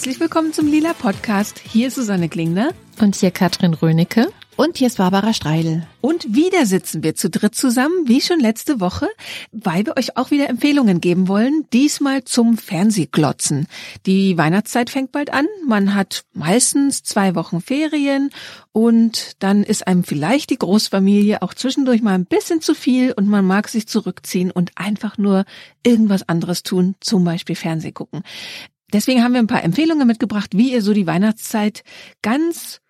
Herzlich willkommen zum Lila Podcast. Hier ist Susanne Klingner. Und hier Katrin Rönecke. Und hier ist Barbara Streidel. Und wieder sitzen wir zu dritt zusammen, wie schon letzte Woche, weil wir euch auch wieder Empfehlungen geben wollen, diesmal zum Fernsehglotzen. Die Weihnachtszeit fängt bald an, man hat meistens zwei Wochen Ferien und dann ist einem vielleicht die Großfamilie auch zwischendurch mal ein bisschen zu viel und man mag sich zurückziehen und einfach nur irgendwas anderes tun, zum Beispiel Fernseh gucken. Deswegen haben wir ein paar Empfehlungen mitgebracht, wie ihr so die Weihnachtszeit ganz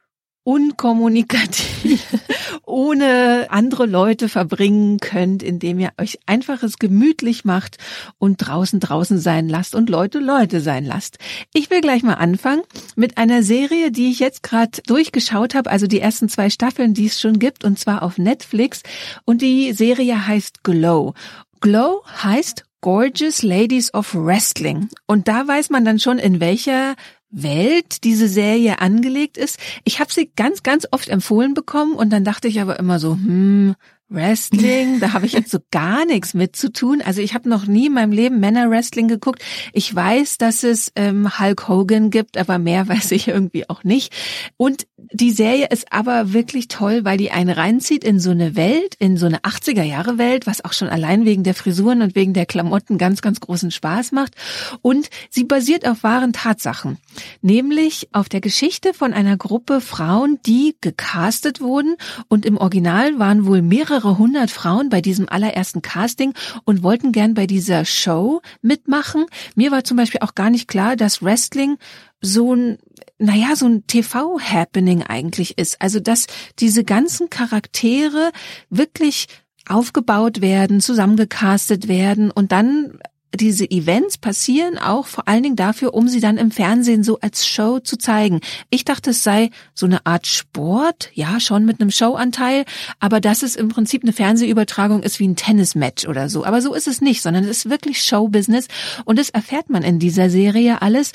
unkommunikativ ohne andere Leute verbringen könnt, indem ihr euch einfaches gemütlich macht und draußen draußen sein lasst und Leute Leute sein lasst. Ich will gleich mal anfangen mit einer Serie, die ich jetzt gerade durchgeschaut habe, also die ersten zwei Staffeln, die es schon gibt, und zwar auf Netflix. Und die Serie heißt Glow. Glow heißt Gorgeous Ladies of Wrestling. Und da weiß man dann schon, in welcher Welt diese Serie angelegt ist. Ich habe sie ganz, ganz oft empfohlen bekommen und dann dachte ich aber immer so, hm, Wrestling, da habe ich jetzt so gar nichts mit zu tun. Also ich habe noch nie in meinem Leben Männer-Wrestling geguckt. Ich weiß, dass es ähm, Hulk Hogan gibt, aber mehr weiß ich irgendwie auch nicht. Und die Serie ist aber wirklich toll, weil die einen reinzieht in so eine Welt, in so eine 80er Jahre Welt, was auch schon allein wegen der Frisuren und wegen der Klamotten ganz, ganz großen Spaß macht. Und sie basiert auf wahren Tatsachen, nämlich auf der Geschichte von einer Gruppe Frauen, die gecastet wurden und im Original waren wohl mehrere hundert Frauen bei diesem allerersten Casting und wollten gern bei dieser Show mitmachen. Mir war zum Beispiel auch gar nicht klar, dass Wrestling so ein, naja, so ein TV-Happening eigentlich ist. Also, dass diese ganzen Charaktere wirklich aufgebaut werden, zusammengecastet werden und dann diese Events passieren auch vor allen Dingen dafür, um sie dann im Fernsehen so als Show zu zeigen. Ich dachte, es sei so eine Art Sport, ja, schon mit einem Showanteil, aber dass es im Prinzip eine Fernsehübertragung ist wie ein Tennismatch oder so. Aber so ist es nicht, sondern es ist wirklich Showbusiness und das erfährt man in dieser Serie alles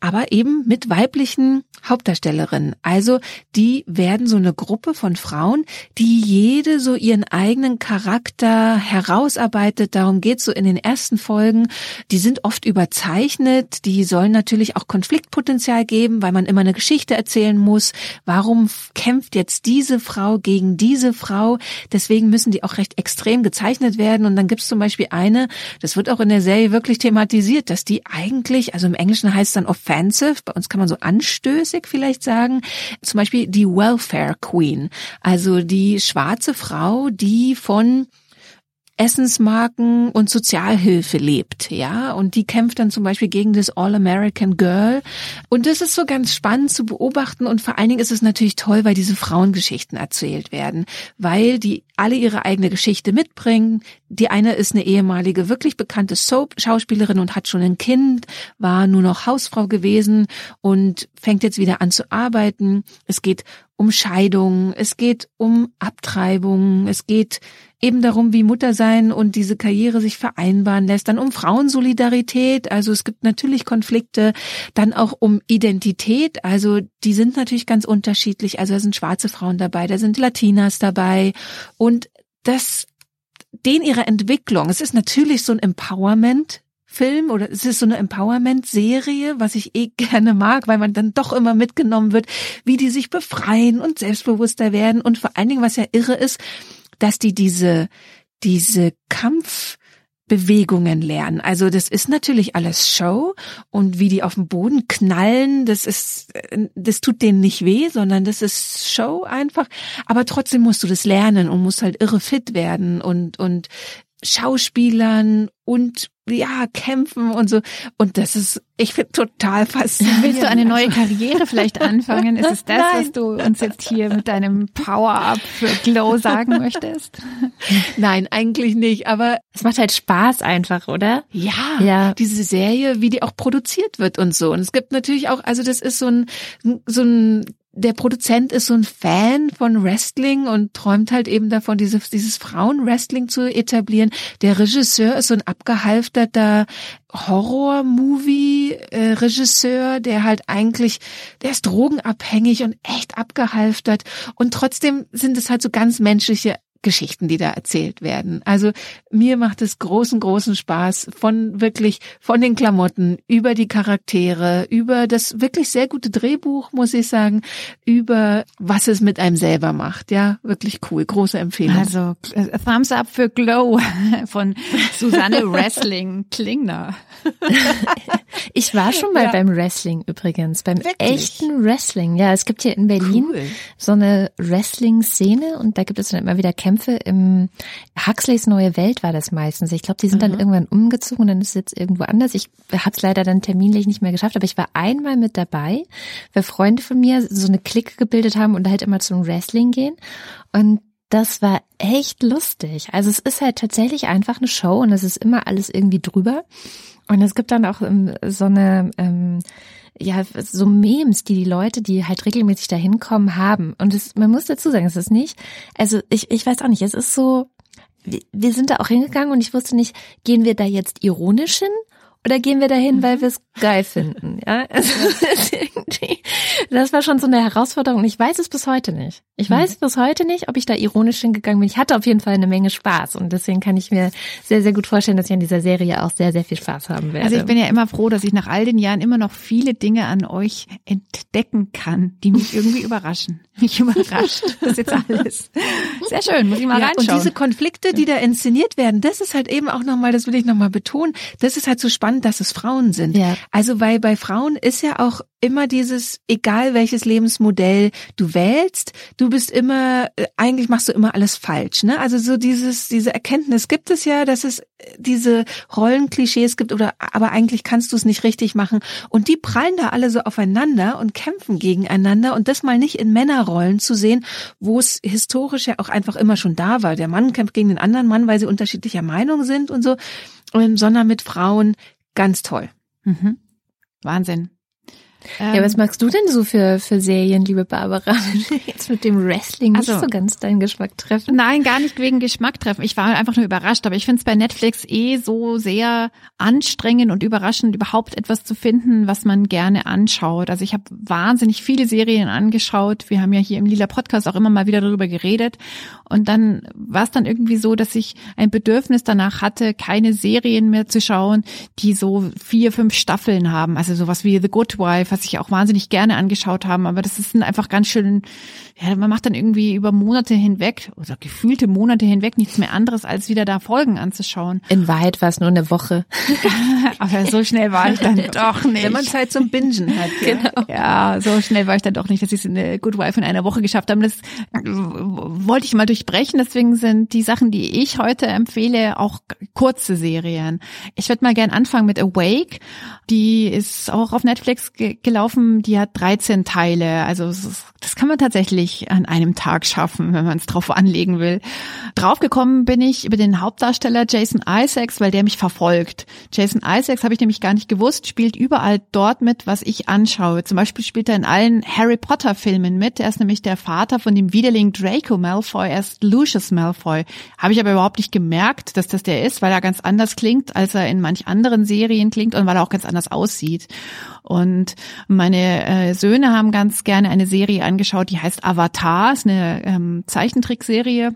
aber eben mit weiblichen Hauptdarstellerinnen. Also die werden so eine Gruppe von Frauen, die jede so ihren eigenen Charakter herausarbeitet. Darum geht's so in den ersten Folgen. Die sind oft überzeichnet. Die sollen natürlich auch Konfliktpotenzial geben, weil man immer eine Geschichte erzählen muss. Warum kämpft jetzt diese Frau gegen diese Frau? Deswegen müssen die auch recht extrem gezeichnet werden. Und dann gibt's zum Beispiel eine, das wird auch in der Serie wirklich thematisiert, dass die eigentlich, also im Englischen heißt es dann oft offensive, bei uns kann man so anstößig vielleicht sagen, zum Beispiel die Welfare Queen, also die schwarze Frau, die von Essensmarken und Sozialhilfe lebt, ja, und die kämpft dann zum Beispiel gegen das All-American Girl. Und das ist so ganz spannend zu beobachten und vor allen Dingen ist es natürlich toll, weil diese Frauengeschichten erzählt werden, weil die alle ihre eigene Geschichte mitbringen. Die eine ist eine ehemalige, wirklich bekannte Soap-Schauspielerin und hat schon ein Kind, war nur noch Hausfrau gewesen und fängt jetzt wieder an zu arbeiten. Es geht um Scheidung, es geht um Abtreibung, es geht eben darum, wie Mutter sein und diese Karriere sich vereinbaren lässt, dann um Frauensolidarität, also es gibt natürlich Konflikte, dann auch um Identität, also die sind natürlich ganz unterschiedlich, also da sind schwarze Frauen dabei, da sind Latinas dabei. Und das den ihre Entwicklung, es ist natürlich so ein Empowerment Film oder es ist so eine Empowerment-Serie, was ich eh gerne mag, weil man dann doch immer mitgenommen wird, wie die sich befreien und selbstbewusster werden. Und vor allen Dingen, was ja irre ist, dass die diese, diese Kampfbewegungen lernen. Also das ist natürlich alles Show und wie die auf den Boden knallen, das ist, das tut denen nicht weh, sondern das ist Show einfach. Aber trotzdem musst du das lernen und musst halt irre fit werden und, und Schauspielern und ja, kämpfen und so. Und das ist, ich finde total faszinierend. Willst du eine neue Karriere vielleicht anfangen? Ist es das, Nein. was du uns jetzt hier mit deinem Power-Up für Glow sagen möchtest? Nein, eigentlich nicht, aber es macht halt Spaß einfach, oder? Ja, ja, diese Serie, wie die auch produziert wird und so. Und es gibt natürlich auch, also das ist so ein, so ein der Produzent ist so ein Fan von Wrestling und träumt halt eben davon, dieses, dieses Frauenwrestling zu etablieren. Der Regisseur ist so ein abgehalfterter Horror-Movie-Regisseur, der halt eigentlich, der ist drogenabhängig und echt abgehalftert. Und trotzdem sind es halt so ganz menschliche Geschichten, die da erzählt werden. Also mir macht es großen, großen Spaß von wirklich, von den Klamotten, über die Charaktere, über das wirklich sehr gute Drehbuch, muss ich sagen, über was es mit einem selber macht. Ja, wirklich cool. Große Empfehlung. Also äh, Thumbs up für Glow von Susanne Wrestling Klingner. ich war schon mal ja. beim Wrestling übrigens, beim wirklich? echten Wrestling. Ja, es gibt hier in Berlin cool. so eine Wrestling-Szene und da gibt es dann immer wieder Kämpfe im Huxleys Neue Welt war das meistens. Ich glaube, die sind mhm. dann irgendwann umgezogen und dann ist es jetzt irgendwo anders. Ich habe es leider dann terminlich nicht mehr geschafft, aber ich war einmal mit dabei, weil Freunde von mir so eine Clique gebildet haben und halt immer zum Wrestling gehen. Und das war echt lustig. Also es ist halt tatsächlich einfach eine Show und es ist immer alles irgendwie drüber. Und es gibt dann auch ähm, so eine, ähm, ja, so Memes, die die Leute, die halt regelmäßig da hinkommen, haben. Und es, man muss dazu sagen, es ist nicht, also ich, ich weiß auch nicht, es ist so, wir sind da auch hingegangen und ich wusste nicht, gehen wir da jetzt ironisch hin oder gehen wir dahin, weil wir es geil finden? Ja, also, das war schon so eine Herausforderung. Und ich weiß es bis heute nicht. Ich weiß mhm. bis heute nicht, ob ich da ironisch hingegangen bin. Ich hatte auf jeden Fall eine Menge Spaß und deswegen kann ich mir sehr, sehr gut vorstellen, dass ich an dieser Serie auch sehr, sehr viel Spaß haben werde. Also ich bin ja immer froh, dass ich nach all den Jahren immer noch viele Dinge an euch entdecken kann, die mich irgendwie überraschen. Mich überrascht. Das ist jetzt alles. Sehr schön, muss ich mal ja, reinschauen. Und diese Konflikte, die da inszeniert werden, das ist halt eben auch nochmal, das will ich nochmal betonen, das ist halt so spannend, dass es Frauen sind. Ja. Also weil bei Frauen ist ja auch immer dieses, egal welches Lebensmodell du wählst, du bist immer, äh, eigentlich machst du immer alles falsch, ne? Also so dieses, diese Erkenntnis gibt es ja, dass es äh, diese Rollenklischees gibt oder, aber eigentlich kannst du es nicht richtig machen. Und die prallen da alle so aufeinander und kämpfen gegeneinander und das mal nicht in Männerrollen zu sehen, wo es historisch ja auch einfach immer schon da war. Der Mann kämpft gegen den anderen Mann, weil sie unterschiedlicher Meinung sind und so, ähm, sondern mit Frauen ganz toll. Mhm. Wahnsinn. Ähm, ja, was magst du denn so für, für Serien, liebe Barbara? Jetzt mit dem Wrestling nicht also, so ganz deinen Geschmack treffen? Nein, gar nicht wegen Geschmack treffen. Ich war einfach nur überrascht, aber ich finde es bei Netflix eh so sehr anstrengend und überraschend, überhaupt etwas zu finden, was man gerne anschaut. Also ich habe wahnsinnig viele Serien angeschaut. Wir haben ja hier im Lila Podcast auch immer mal wieder darüber geredet. Und dann war es dann irgendwie so, dass ich ein Bedürfnis danach hatte, keine Serien mehr zu schauen, die so vier, fünf Staffeln haben. Also sowas wie The Good Wife was ich auch wahnsinnig gerne angeschaut haben, aber das ist einfach ganz schön, ja, man macht dann irgendwie über Monate hinweg oder gefühlte Monate hinweg nichts mehr anderes, als wieder da Folgen anzuschauen. In Wahrheit war es nur eine Woche. aber so schnell war ich dann doch nicht. Wenn man Zeit zum Bingen hat. Ja. Genau. Ja, so schnell war ich dann doch nicht, dass ich es in eine Good Wife in einer Woche geschafft habe. Das wollte ich mal durchbrechen. Deswegen sind die Sachen, die ich heute empfehle, auch kurze Serien. Ich würde mal gern anfangen mit Awake. Die ist auch auf Netflix gelaufen, die hat 13 Teile. Also das kann man tatsächlich an einem Tag schaffen, wenn man es drauf anlegen will. Draufgekommen bin ich über den Hauptdarsteller Jason Isaacs, weil der mich verfolgt. Jason Isaacs habe ich nämlich gar nicht gewusst, spielt überall dort mit, was ich anschaue. Zum Beispiel spielt er in allen Harry Potter Filmen mit. Er ist nämlich der Vater von dem Widerling Draco Malfoy, er ist Lucius Malfoy. Habe ich aber überhaupt nicht gemerkt, dass das der ist, weil er ganz anders klingt, als er in manch anderen Serien klingt und weil er auch ganz anders aussieht. Und meine äh, Söhne haben ganz gerne eine Serie angeschaut, die heißt Avatar, ist eine ähm, Zeichentrickserie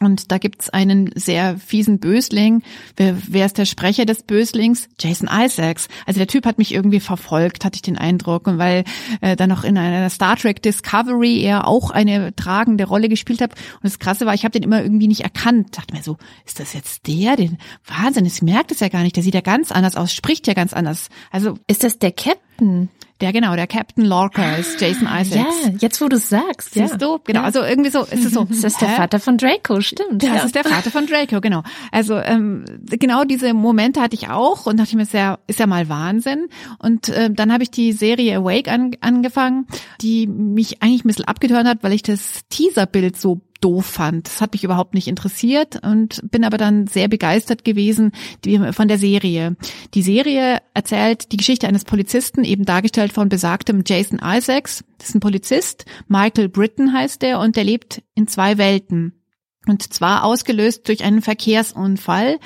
und da gibt's einen sehr fiesen Bösling. Wer, wer ist der Sprecher des Böslings? Jason Isaacs. Also der Typ hat mich irgendwie verfolgt, hatte ich den Eindruck. Und weil äh, dann noch in einer Star Trek Discovery er auch eine tragende Rolle gespielt hat. Und das Krasse war, ich habe den immer irgendwie nicht erkannt. Dachte mir so, ist das jetzt der? Den Wahnsinn, ich merkt es ja gar nicht. Der sieht ja ganz anders aus, spricht ja ganz anders. Also ist das der Captain? Der genau, der Captain Lorca ist Jason Isaacs. Ja, jetzt wo du sagst. Siehst ja. du? Genau, ja. also irgendwie so ist es so. Das ist der Vater von Draco, stimmt. Das ja. ist der Vater von Draco, genau. Also ähm, genau diese Momente hatte ich auch und dachte ich mir, ist ja, ist ja mal Wahnsinn. Und äh, dann habe ich die Serie Awake an, angefangen, die mich eigentlich ein bisschen abgetönt hat, weil ich das Teaserbild so doof fand. Das hat mich überhaupt nicht interessiert und bin aber dann sehr begeistert gewesen von der Serie. Die Serie erzählt die Geschichte eines Polizisten, eben dargestellt von besagtem Jason Isaacs. Das ist ein Polizist, Michael Britton heißt er und der lebt in zwei Welten. Und zwar ausgelöst durch einen Verkehrsunfall.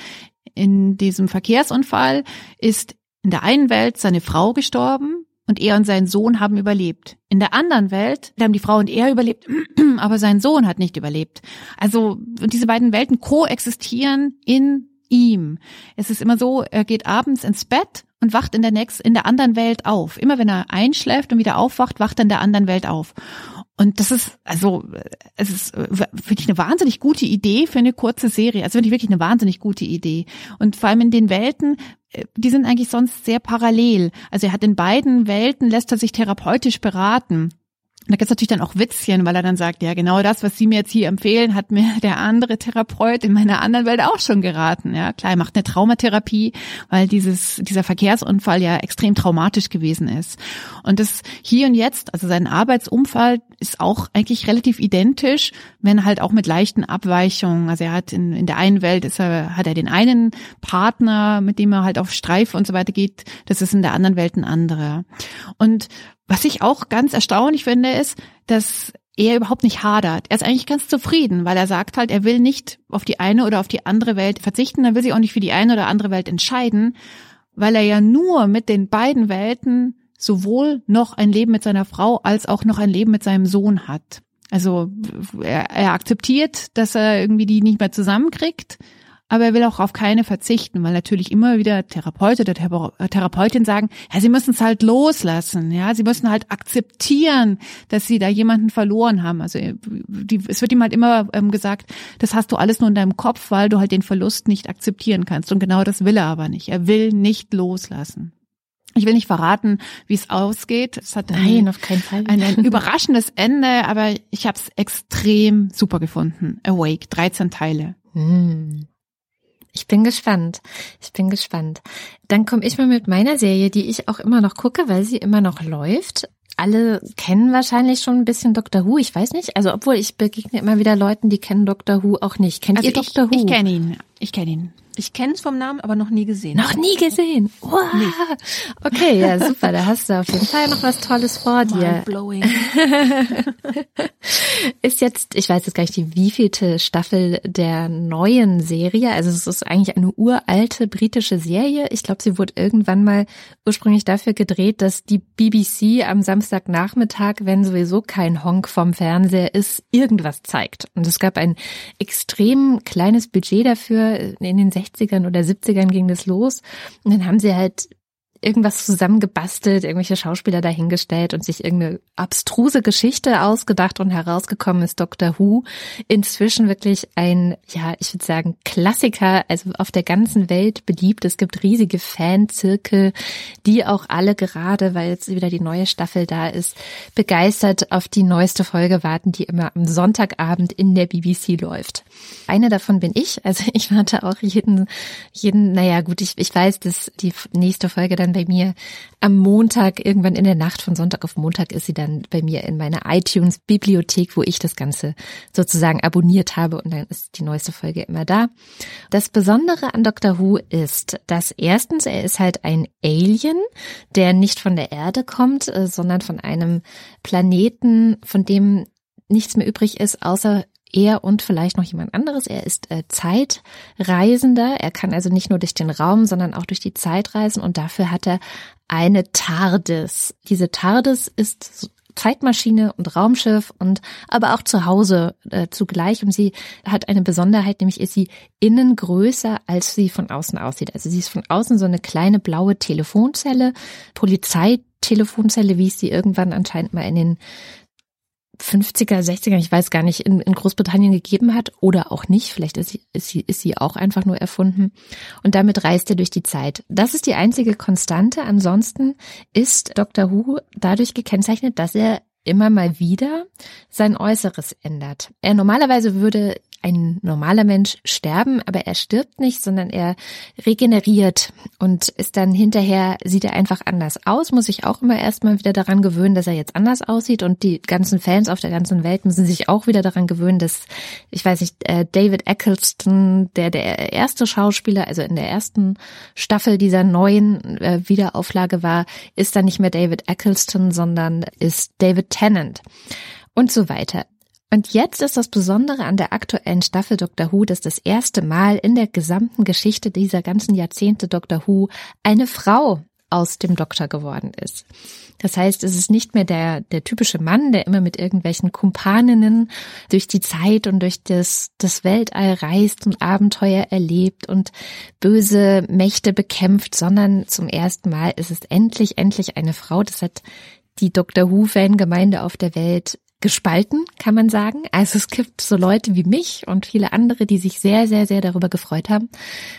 In diesem Verkehrsunfall ist in der einen Welt seine Frau gestorben und er und sein Sohn haben überlebt. In der anderen Welt haben die Frau und er überlebt, aber sein Sohn hat nicht überlebt. Also diese beiden Welten koexistieren in ihm. Es ist immer so, er geht abends ins Bett und wacht in der nächsten, in der anderen Welt auf. Immer wenn er einschläft und wieder aufwacht, wacht er in der anderen Welt auf. Und das ist, also, es ist wirklich eine wahnsinnig gute Idee für eine kurze Serie. Also wirklich, wirklich eine wahnsinnig gute Idee. Und vor allem in den Welten, äh, die sind eigentlich sonst sehr parallel. Also er hat in beiden Welten, lässt er sich therapeutisch beraten. Und da gibt's natürlich dann auch Witzchen, weil er dann sagt, ja, genau das, was Sie mir jetzt hier empfehlen, hat mir der andere Therapeut in meiner anderen Welt auch schon geraten. Ja, klar, er macht eine Traumatherapie, weil dieses, dieser Verkehrsunfall ja extrem traumatisch gewesen ist. Und das hier und jetzt, also sein Arbeitsunfall ist auch eigentlich relativ identisch, wenn halt auch mit leichten Abweichungen. Also er hat in, in der einen Welt ist er, hat er den einen Partner, mit dem er halt auf Streife und so weiter geht. Das ist in der anderen Welt ein anderer. Und was ich auch ganz erstaunlich finde, ist, dass er überhaupt nicht hadert. Er ist eigentlich ganz zufrieden, weil er sagt halt, er will nicht auf die eine oder auf die andere Welt verzichten, er will sich auch nicht für die eine oder andere Welt entscheiden, weil er ja nur mit den beiden Welten sowohl noch ein Leben mit seiner Frau als auch noch ein Leben mit seinem Sohn hat. Also er, er akzeptiert, dass er irgendwie die nicht mehr zusammenkriegt, aber er will auch auf keine verzichten, weil natürlich immer wieder Therapeut oder äh, Therapeutin sagen, ja, sie müssen es halt loslassen, ja, sie müssen halt akzeptieren, dass sie da jemanden verloren haben. Also äh, die, es wird ihm halt immer ähm, gesagt, das hast du alles nur in deinem Kopf, weil du halt den Verlust nicht akzeptieren kannst. Und genau das will er aber nicht. Er will nicht loslassen. Ich will nicht verraten, wie es ausgeht. Es hat Nein, ein, auf keinen Fall. Ein, ein überraschendes Ende, aber ich habe es extrem super gefunden. Awake, 13 Teile. Hm. Ich bin gespannt. Ich bin gespannt. Dann komme ich mal mit meiner Serie, die ich auch immer noch gucke, weil sie immer noch läuft. Alle kennen wahrscheinlich schon ein bisschen Doctor Who. Ich weiß nicht. Also, obwohl ich begegne immer wieder Leuten, die kennen Doctor Who auch nicht. Kennt also ihr ich, Doctor Who? Ich kenne ihn. Ich kenne ihn. Ich kenne es vom Namen, aber noch nie gesehen. Noch nie gesehen. Wow. Nee. Okay, ja, super. Da hast du auf jeden Fall noch was Tolles vor dir. Blowing. ist jetzt, ich weiß jetzt gar nicht, die wievielte Staffel der neuen Serie. Also es ist eigentlich eine uralte britische Serie. Ich glaube, sie wurde irgendwann mal ursprünglich dafür gedreht, dass die BBC am Samstagnachmittag, wenn sowieso kein Honk vom Fernseher ist, irgendwas zeigt. Und es gab ein extrem kleines Budget dafür in den 60ern oder 70ern ging das los. Und dann haben sie halt irgendwas zusammengebastelt, irgendwelche Schauspieler dahingestellt und sich irgendeine abstruse Geschichte ausgedacht und herausgekommen ist Doctor Who. Inzwischen wirklich ein, ja, ich würde sagen, Klassiker, also auf der ganzen Welt beliebt. Es gibt riesige Fanzirkel, die auch alle gerade, weil jetzt wieder die neue Staffel da ist, begeistert auf die neueste Folge warten, die immer am Sonntagabend in der BBC läuft. Eine davon bin ich, also ich warte auch jeden, jeden, naja gut, ich, ich weiß, dass die nächste Folge dann bei mir am Montag, irgendwann in der Nacht von Sonntag auf Montag ist sie dann bei mir in meiner iTunes-Bibliothek, wo ich das Ganze sozusagen abonniert habe und dann ist die neueste Folge immer da. Das Besondere an Dr. Who ist, dass erstens, er ist halt ein Alien, der nicht von der Erde kommt, äh, sondern von einem Planeten, von dem nichts mehr übrig ist, außer er und vielleicht noch jemand anderes. Er ist äh, Zeitreisender. Er kann also nicht nur durch den Raum, sondern auch durch die Zeit reisen und dafür hat er eine TARDIS. Diese TARDIS ist Zeitmaschine und Raumschiff und aber auch zu Hause äh, zugleich. Und sie hat eine Besonderheit, nämlich ist sie innen größer, als sie von außen aussieht. Also sie ist von außen so eine kleine blaue Telefonzelle, Polizeitelefonzelle, wie es sie irgendwann anscheinend mal in den 50er, 60er, ich weiß gar nicht, in, in Großbritannien gegeben hat oder auch nicht. Vielleicht ist sie, ist, sie, ist sie auch einfach nur erfunden. Und damit reist er durch die Zeit. Das ist die einzige Konstante. Ansonsten ist Dr. Who dadurch gekennzeichnet, dass er immer mal wieder sein Äußeres ändert. Er normalerweise würde ein normaler Mensch sterben, aber er stirbt nicht, sondern er regeneriert. Und ist dann hinterher, sieht er einfach anders aus, muss sich auch immer erstmal wieder daran gewöhnen, dass er jetzt anders aussieht. Und die ganzen Fans auf der ganzen Welt müssen sich auch wieder daran gewöhnen, dass, ich weiß nicht, äh, David Eccleston, der der erste Schauspieler, also in der ersten Staffel dieser neuen äh, Wiederauflage war, ist dann nicht mehr David Eccleston, sondern ist David Tennant. Und so weiter. Und jetzt ist das Besondere an der aktuellen Staffel Dr. Who, dass das erste Mal in der gesamten Geschichte dieser ganzen Jahrzehnte Dr. Who eine Frau aus dem Doktor geworden ist. Das heißt, es ist nicht mehr der, der typische Mann, der immer mit irgendwelchen Kumpaninnen durch die Zeit und durch das, das Weltall reist und Abenteuer erlebt und böse Mächte bekämpft, sondern zum ersten Mal ist es endlich, endlich eine Frau. Das hat die Dr. Who-Fangemeinde auf der Welt gespalten, kann man sagen. Also es gibt so Leute wie mich und viele andere, die sich sehr, sehr, sehr darüber gefreut haben.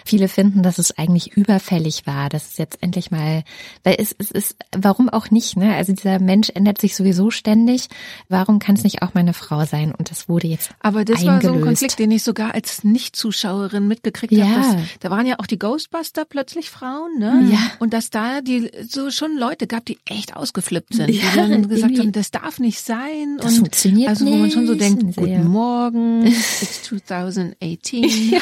Viele finden, dass es eigentlich überfällig war, dass es jetzt endlich mal, weil es, es ist, warum auch nicht, ne? Also dieser Mensch ändert sich sowieso ständig. Warum kann es nicht auch meine Frau sein? Und das wurde jetzt Aber das eingelöst. war so ein Konflikt, den ich sogar als Nicht-Zuschauerin mitgekriegt Ja. habe. Da waren ja auch die Ghostbuster plötzlich Frauen, ne? Ja. Und dass da die so schon Leute gab, die echt ausgeflippt sind, Ja, die dann gesagt haben, das darf nicht sein. Das funktioniert Also wo man schon so denkt, Ja. guten Morgen, it's 2018.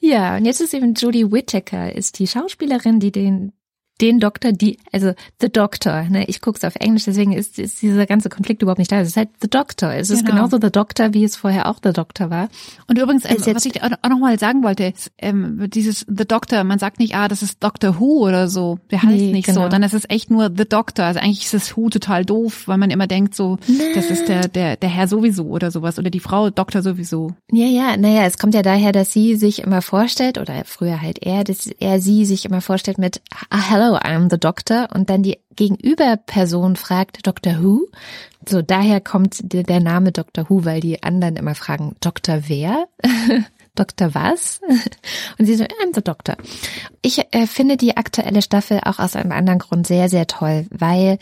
Ja, und jetzt ist eben Jodie Whittaker, ist die Schauspielerin, die den den Doktor, die, also The Doctor, ne, ich guck's auf Englisch, deswegen ist, ist dieser ganze Konflikt überhaupt nicht da. Es ist halt The Doctor. Es ist Genau. genauso The Doctor, wie es vorher auch The Doctor war. Und übrigens, ähm, Ist jetzt- was ich auch auch noch mal sagen wollte, ist, ähm, dieses The Doctor, man sagt nicht, ah, das ist Doctor Who oder so. Der heißt Nee, nicht genau. so. Dann ist es echt nur The Doctor. Also eigentlich ist das Who total doof, weil man immer denkt so, das ist der, der, der Herr sowieso oder sowas oder die Frau Doktor sowieso. Ja, ja, naja, es kommt ja daher, dass sie sich immer vorstellt, oder früher halt er, dass er sie sich immer vorstellt mit ah, Hello, I'm the Doctor und dann die Gegenüberperson fragt Doctor Who. So, daher kommt der, Name Doctor Who, weil die anderen immer fragen, Doktor wer? Doktor was? Und sie so, I'm the Doctor. Ich äh, finde die aktuelle Staffel auch aus einem anderen Grund sehr, sehr toll, weil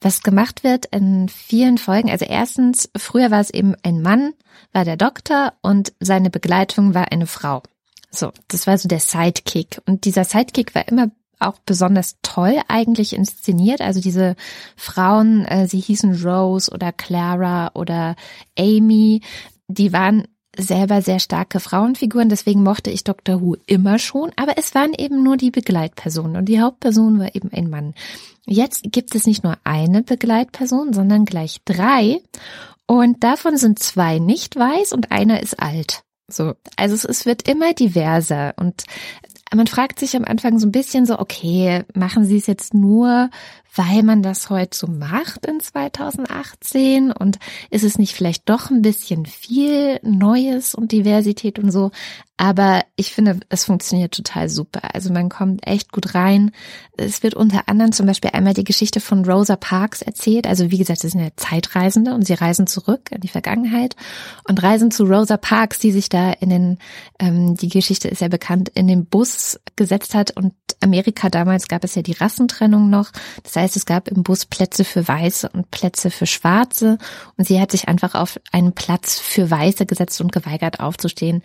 was gemacht wird in vielen Folgen, also erstens, früher war es eben ein Mann, war der Doktor und seine Begleitung war eine Frau. So, das war so der Sidekick. Und dieser Sidekick war immer auch besonders toll eigentlich inszeniert. Also diese Frauen, äh, sie hießen Rose oder Clara oder Amy, die waren selber sehr starke Frauenfiguren, deswegen mochte ich Dr. Who immer schon, aber es waren eben nur die Begleitpersonen und die Hauptperson war eben ein Mann. Jetzt gibt es nicht nur eine Begleitperson, sondern gleich drei und davon sind zwei nicht weiß und einer ist alt. So, also es, es wird immer diverser und man fragt sich am Anfang so ein bisschen so, okay, machen Sie es jetzt nur, weil man das heute so macht in 2018 und ist es nicht vielleicht doch ein bisschen viel Neues und Diversität und so. Aber ich finde, es funktioniert total super. Also man kommt echt gut rein. Es wird unter anderem zum Beispiel einmal die Geschichte von Rosa Parks erzählt. Also wie gesagt, sie sind ja Zeitreisende und sie reisen zurück in die Vergangenheit und reisen zu Rosa Parks, die sich da in den, ähm, die Geschichte ist ja bekannt, in den Bus gesetzt hat. Und Amerika damals gab es ja die Rassentrennung noch. Das heißt, es gab im Bus Plätze für Weiße und Plätze für Schwarze. Und sie hat sich einfach auf einen Platz für Weiße gesetzt und geweigert aufzustehen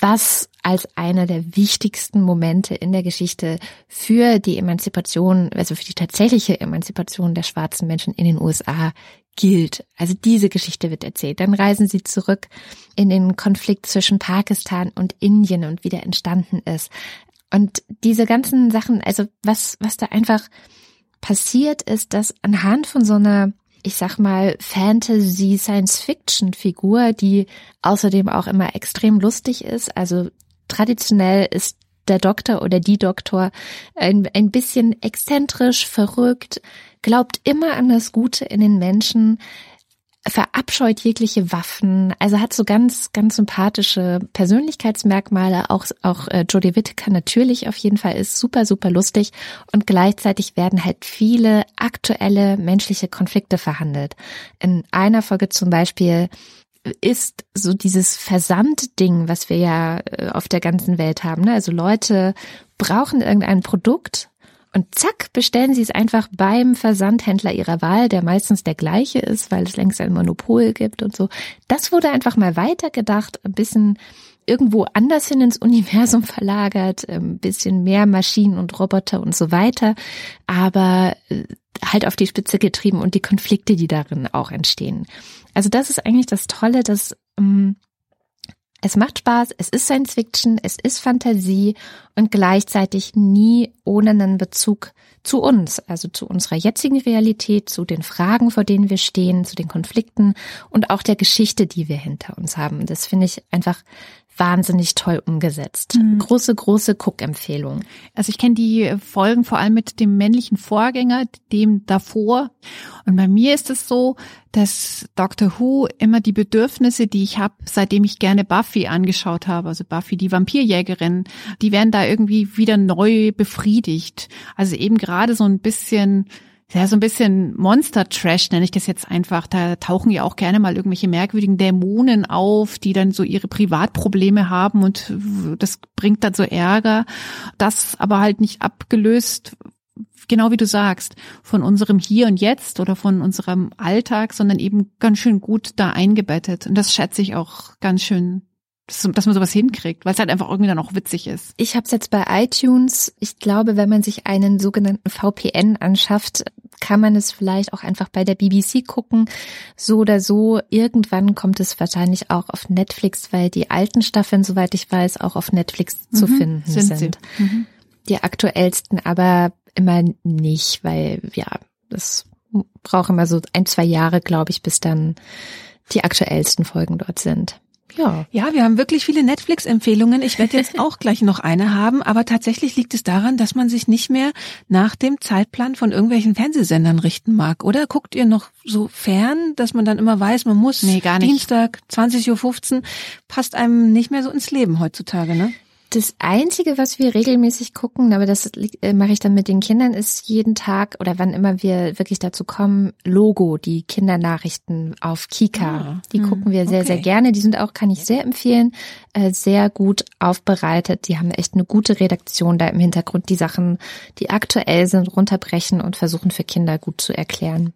was als einer der wichtigsten Momente in der Geschichte für die Emanzipation, also für die tatsächliche Emanzipation der schwarzen Menschen in den USA gilt. Also diese Geschichte wird erzählt. Dann reisen sie zurück in den Konflikt zwischen Pakistan und Indien und wie der entstanden ist. Und diese ganzen Sachen, also was, was da einfach passiert ist, dass anhand von so einer ich sag mal, Fantasy-Science-Fiction-Figur, die außerdem auch immer extrem lustig ist. Also traditionell ist der Doktor oder die Doktor ein, ein bisschen exzentrisch, verrückt, glaubt immer an das Gute in den Menschen, verabscheut jegliche Waffen, also hat so ganz, ganz sympathische Persönlichkeitsmerkmale. Auch, auch äh, Jodie Whittaker natürlich auf jeden Fall ist super, super lustig und gleichzeitig werden halt viele aktuelle menschliche Konflikte verhandelt. In einer Folge zum Beispiel ist so dieses Versandding, was wir ja äh, auf der ganzen Welt haben. Ne? Also Leute brauchen irgendein Produkt und zack, bestellen sie es einfach beim Versandhändler ihrer Wahl, der meistens der gleiche ist, weil es längst ein Monopol gibt und so. Das wurde einfach mal weitergedacht, ein bisschen irgendwo anders hin ins Universum verlagert, ein bisschen mehr Maschinen und Roboter und so weiter, aber äh, halt auf die Spitze getrieben und die Konflikte, die darin auch entstehen. Also das ist eigentlich das Tolle, dass ähm, es macht Spaß, es ist Science Fiction, es ist Fantasie und gleichzeitig nie ohne einen Bezug zu uns, also zu unserer jetzigen Realität, zu den Fragen, vor denen wir stehen, zu den Konflikten und auch der Geschichte, die wir hinter uns haben. Das finde ich einfach wahnsinnig toll umgesetzt. Mhm. Große, große Cook-Empfehlung. Also ich kenne die Folgen vor allem mit dem männlichen Vorgänger, dem davor. Und bei mir ist es so, dass Doctor Who immer die Bedürfnisse, die ich habe, seitdem ich gerne Buffy angeschaut habe, also Buffy, die Vampirjägerin, die werden da irgendwie wieder neu befriedigt. Also eben gerade so ein bisschen ja, so ein bisschen Monster-Trash nenne ich das jetzt einfach. Da tauchen ja auch gerne mal irgendwelche merkwürdigen Dämonen auf, die dann so ihre Privatprobleme haben und das bringt dann so Ärger. Das aber halt nicht abgelöst, genau wie du sagst, von unserem Hier und Jetzt oder von unserem Alltag, sondern eben ganz schön gut da eingebettet. Und das schätze ich auch ganz schön dass man sowas hinkriegt, weil es halt einfach irgendwie dann auch witzig ist. Ich habe es jetzt bei iTunes. Ich glaube, wenn man sich einen sogenannten VPN anschafft, kann man es vielleicht auch einfach bei der BBC gucken. So oder so, irgendwann kommt es wahrscheinlich auch auf Netflix, weil die alten Staffeln, soweit ich weiß, auch auf Netflix mhm, zu finden sind. sind. Mhm. Die aktuellsten aber immer nicht, weil ja, das braucht immer so ein, zwei Jahre, glaube ich, bis dann die aktuellsten Folgen dort sind. Ja. Ja, wir haben wirklich viele Netflix-Empfehlungen. Ich werde jetzt auch gleich noch eine haben, aber tatsächlich liegt es daran, dass man sich nicht mehr nach dem Zeitplan von irgendwelchen Fernsehsendern richten mag. Oder guckt ihr noch so fern, dass man dann immer weiß, man muss nee, gar nicht. Dienstag 20.15 Uhr, passt einem nicht mehr so ins Leben heutzutage, ne? Das Einzige, was wir regelmäßig gucken, aber das äh, mache ich dann mit den Kindern, ist jeden Tag oder wann immer wir wirklich dazu kommen, Logo, die Kindernachrichten auf Kika. Ah, die mh, gucken wir sehr, okay. sehr gerne. Die sind auch, kann ich sehr empfehlen, äh, sehr gut aufbereitet. Die haben echt eine gute Redaktion da im Hintergrund, die Sachen, die aktuell sind, runterbrechen und versuchen für Kinder gut zu erklären.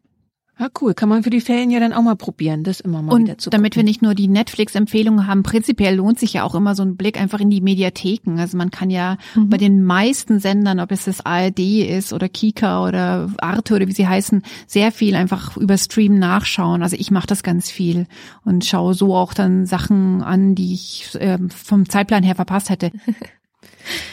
Ah, cool. Kann man für die Ferien ja dann auch mal probieren, das immer mal und wieder zu damit wir nicht nur die Netflix-Empfehlungen haben, prinzipiell lohnt sich ja auch immer so ein Blick einfach in die Mediatheken. Also man kann ja mhm. bei den meisten Sendern, ob es das ARD ist oder Kika oder Arte oder wie sie heißen, sehr viel einfach über Stream nachschauen. Also ich mache das ganz viel und schaue so auch dann Sachen an, die ich äh, vom Zeitplan her verpasst hätte.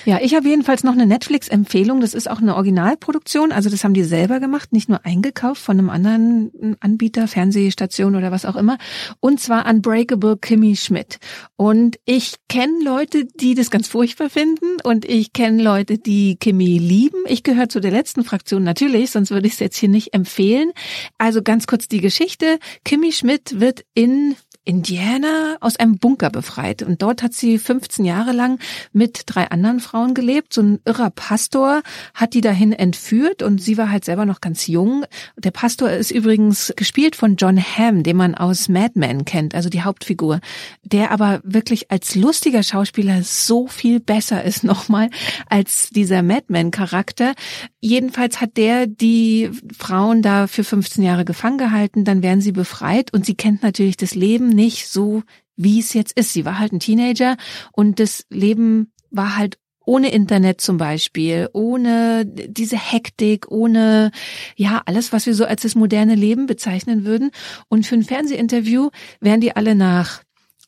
Ja, ich habe jedenfalls noch eine Netflix-Empfehlung. Das ist auch eine Originalproduktion. Also das haben die selber gemacht, nicht nur eingekauft von einem anderen Anbieter, Fernsehstation oder was auch immer. Und zwar Unbreakable Kimmy Schmidt. Und ich kenne Leute, die das ganz furchtbar finden und ich kenne Leute, die Kimmy lieben. Ich gehöre zu der letzten Fraktion natürlich, sonst würde ich es jetzt hier nicht empfehlen. Also ganz kurz die Geschichte. Kimmy Schmidt wird in Indiana aus einem Bunker befreit. Und dort hat sie 15 Jahre lang mit drei anderen Frauen gelebt. So ein irrer Pastor hat die dahin entführt und sie war halt selber noch ganz jung. Der Pastor ist übrigens gespielt von John Hamm, den man aus Mad Men kennt, also die Hauptfigur, der aber wirklich als lustiger Schauspieler so viel besser ist nochmal als dieser Mad Men Charakter. Jedenfalls hat der die Frauen da für 15 Jahre gefangen gehalten, dann werden sie befreit und sie kennt natürlich das Leben nicht so, wie es jetzt ist. Sie war halt ein Teenager und das Leben war halt ohne Internet zum Beispiel, ohne diese Hektik, ohne ja alles, was wir so als das moderne Leben bezeichnen würden. Und für ein Fernsehinterview werden die alle nach